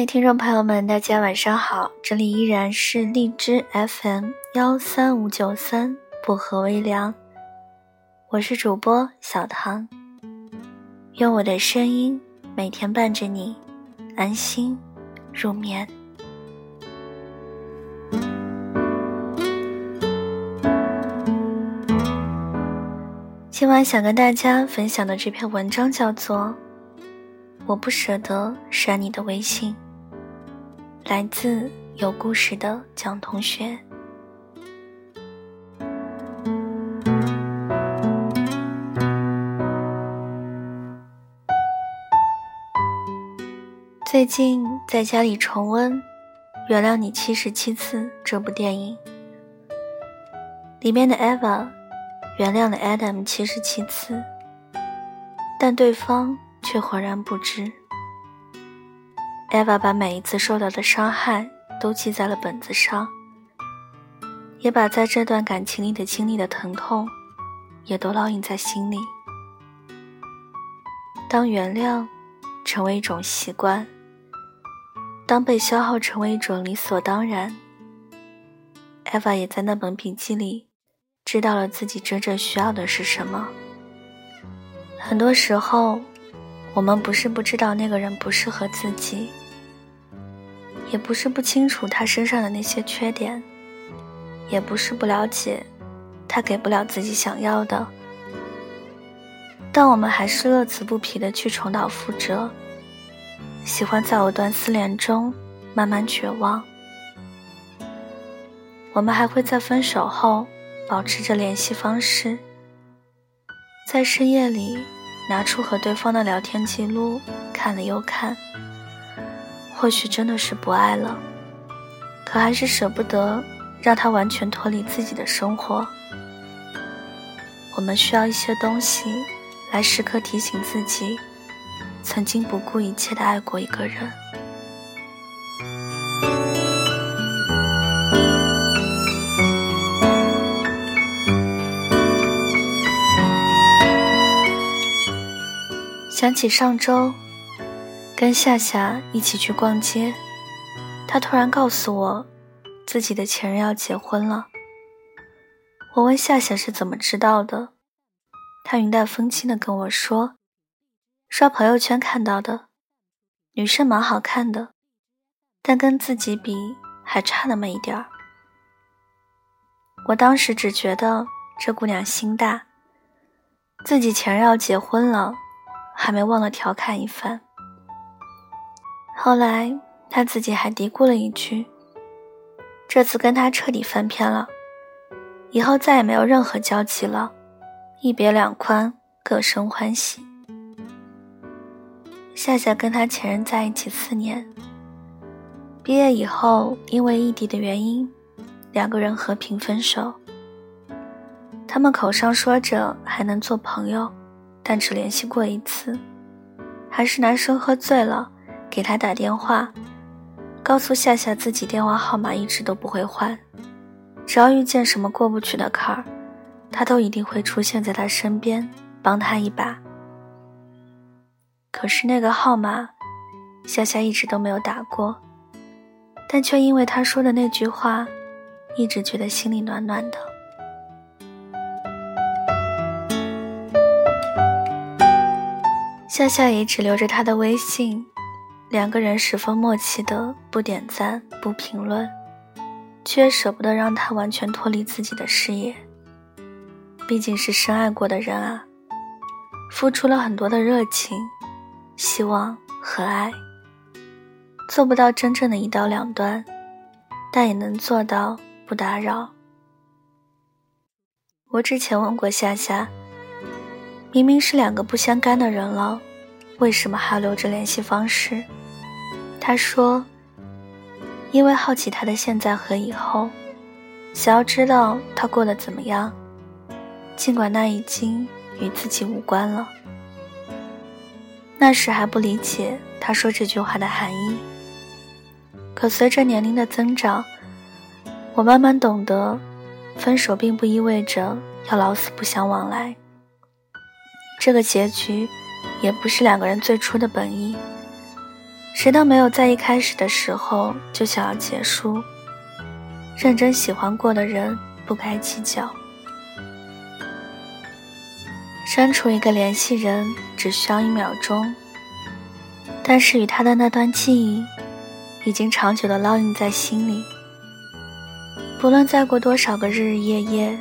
位听众朋友们，大家晚上好，这里依然是荔枝 FM 幺三五九三薄荷微凉，我是主播小唐，用我的声音每天伴着你安心入眠。今晚想跟大家分享的这篇文章叫做。我不舍得删你的微信。来自有故事的蒋同学。最近在家里重温《原谅你七十七次》这部电影，里面的 Eva 原谅了 Adam 七十七次，但对方。却浑然不知。Eva 把每一次受到的伤害都记在了本子上，也把在这段感情里的经历的疼痛，也都烙印在心里。当原谅成为一种习惯，当被消耗成为一种理所当然，艾娃也在那本笔记里，知道了自己真正需要的是什么。很多时候。我们不是不知道那个人不适合自己，也不是不清楚他身上的那些缺点，也不是不了解他给不了自己想要的，但我们还是乐此不疲的去重蹈覆辙，喜欢在藕断丝连中慢慢绝望。我们还会在分手后保持着联系方式，在深夜里。拿出和对方的聊天记录看了又看，或许真的是不爱了，可还是舍不得让他完全脱离自己的生活。我们需要一些东西，来时刻提醒自己，曾经不顾一切的爱过一个人。想起上周跟夏夏一起去逛街，他突然告诉我自己的前任要结婚了。我问夏夏是怎么知道的，他云淡风轻的跟我说：“刷朋友圈看到的，女生蛮好看的，但跟自己比还差那么一点儿。”我当时只觉得这姑娘心大，自己前任要结婚了。还没忘了调侃一番。后来他自己还嘀咕了一句：“这次跟他彻底翻篇了，以后再也没有任何交集了，一别两宽，各生欢喜。”夏夏跟他前任在一起四年，毕业以后因为异地的原因，两个人和平分手。他们口上说着还能做朋友。但只联系过一次，还是男生喝醉了，给他打电话，告诉夏夏自己电话号码一直都不会换，只要遇见什么过不去的坎儿，他都一定会出现在他身边，帮他一把。可是那个号码，夏夏一直都没有打过，但却因为他说的那句话，一直觉得心里暖暖的。夏夏也只留着他的微信，两个人十分默契的不点赞不评论，却舍不得让他完全脱离自己的视野。毕竟是深爱过的人啊，付出了很多的热情、希望和爱，做不到真正的一刀两断，但也能做到不打扰。我之前问过夏夏，明明是两个不相干的人了。为什么还要留着联系方式？他说：“因为好奇他的现在和以后，想要知道他过得怎么样，尽管那已经与自己无关了。”那时还不理解他说这句话的含义，可随着年龄的增长，我慢慢懂得，分手并不意味着要老死不相往来。这个结局。也不是两个人最初的本意，谁都没有在一开始的时候就想要结束。认真喜欢过的人，不该计较。删除一个联系人只需要一秒钟，但是与他的那段记忆，已经长久的烙印在心里。不论再过多少个日日夜夜，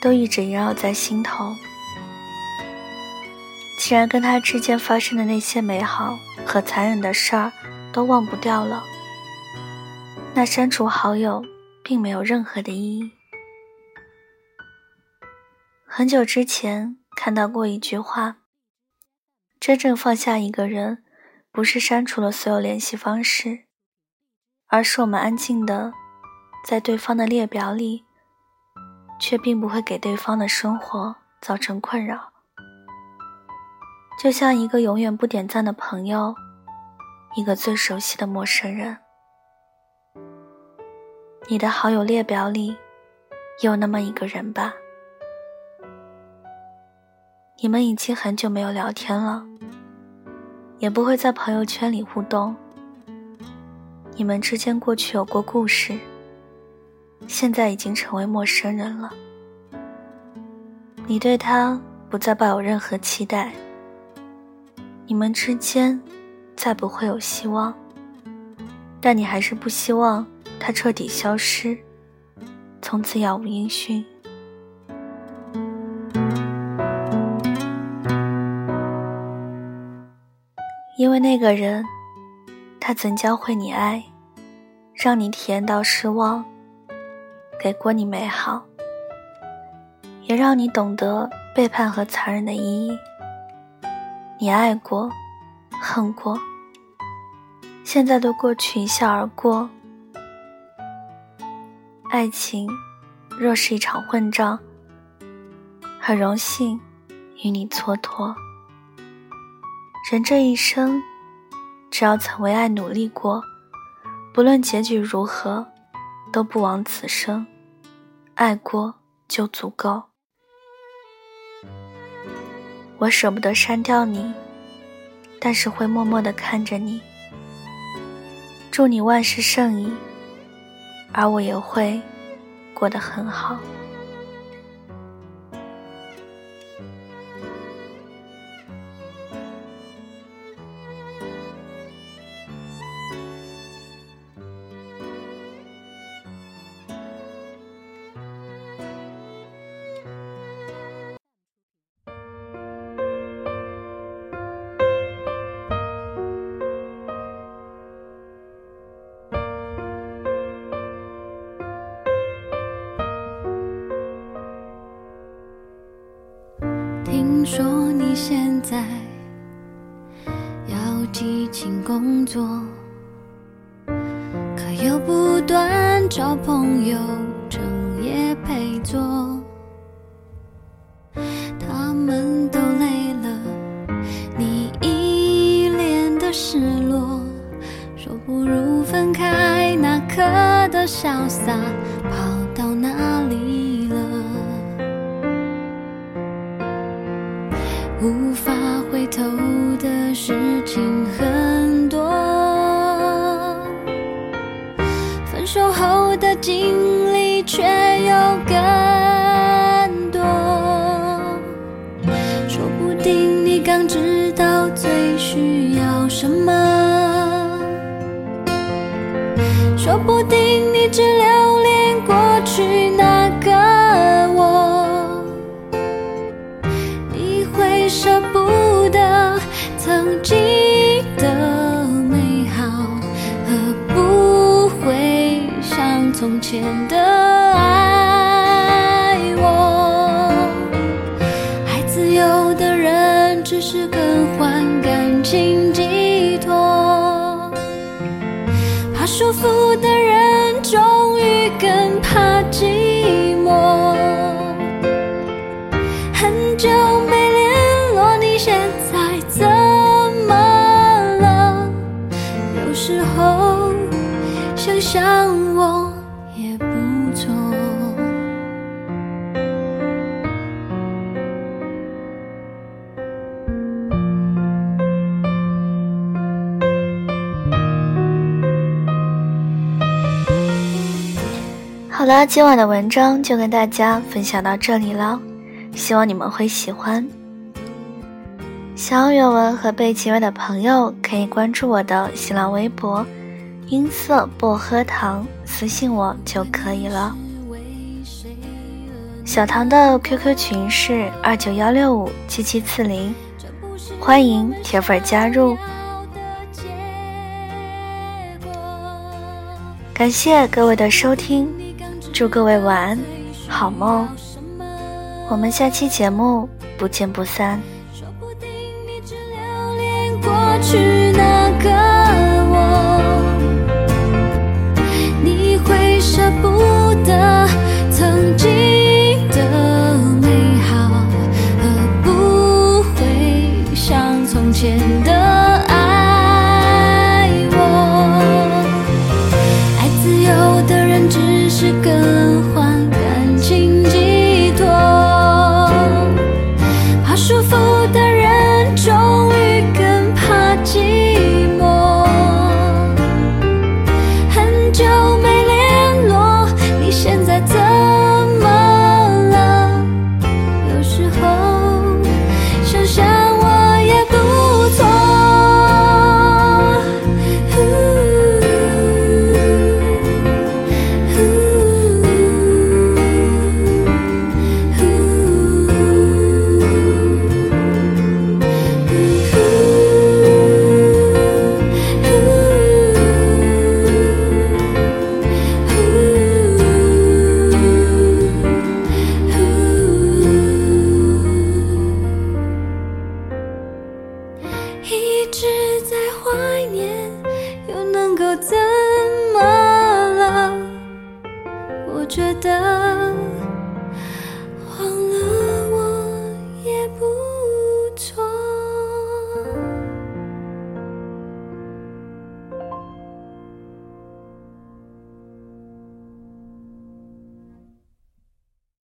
都一直萦绕在心头。既然跟他之间发生的那些美好和残忍的事儿都忘不掉了，那删除好友并没有任何的意义。很久之前看到过一句话：真正放下一个人，不是删除了所有联系方式，而是我们安静的在对方的列表里，却并不会给对方的生活造成困扰。就像一个永远不点赞的朋友，一个最熟悉的陌生人。你的好友列表里，有那么一个人吧？你们已经很久没有聊天了，也不会在朋友圈里互动。你们之间过去有过故事，现在已经成为陌生人了。你对他不再抱有任何期待。你们之间再不会有希望，但你还是不希望他彻底消失，从此杳无音讯。因为那个人，他曾教会你爱，让你体验到失望，给过你美好，也让你懂得背叛和残忍的意义。你爱过，恨过，现在都过去，一笑而过。爱情若是一场混账，很荣幸与你蹉跎。人这一生，只要曾为爱努力过，不论结局如何，都不枉此生。爱过就足够。我舍不得删掉你，但是会默默的看着你。祝你万事胜意，而我也会过得很好。说你现在要激情工作，可又不断找朋友整夜陪坐。他们都累了，你一脸的失落，说不如分开，那刻的潇洒更多。说不定你刚知道最需要什么，说不定你只留好了，今晚的文章就跟大家分享到这里了，希望你们会喜欢。想要原文和背景音乐的朋友，可以关注我的新浪微博“音色薄荷糖”，私信我就可以了。小唐的 QQ 群是二九幺六五七七四零，欢迎铁粉加入。感谢各位的收听，祝各位晚安，好梦。我们下期节目不见不散。说不定你只留恋过去那个我，你会舍不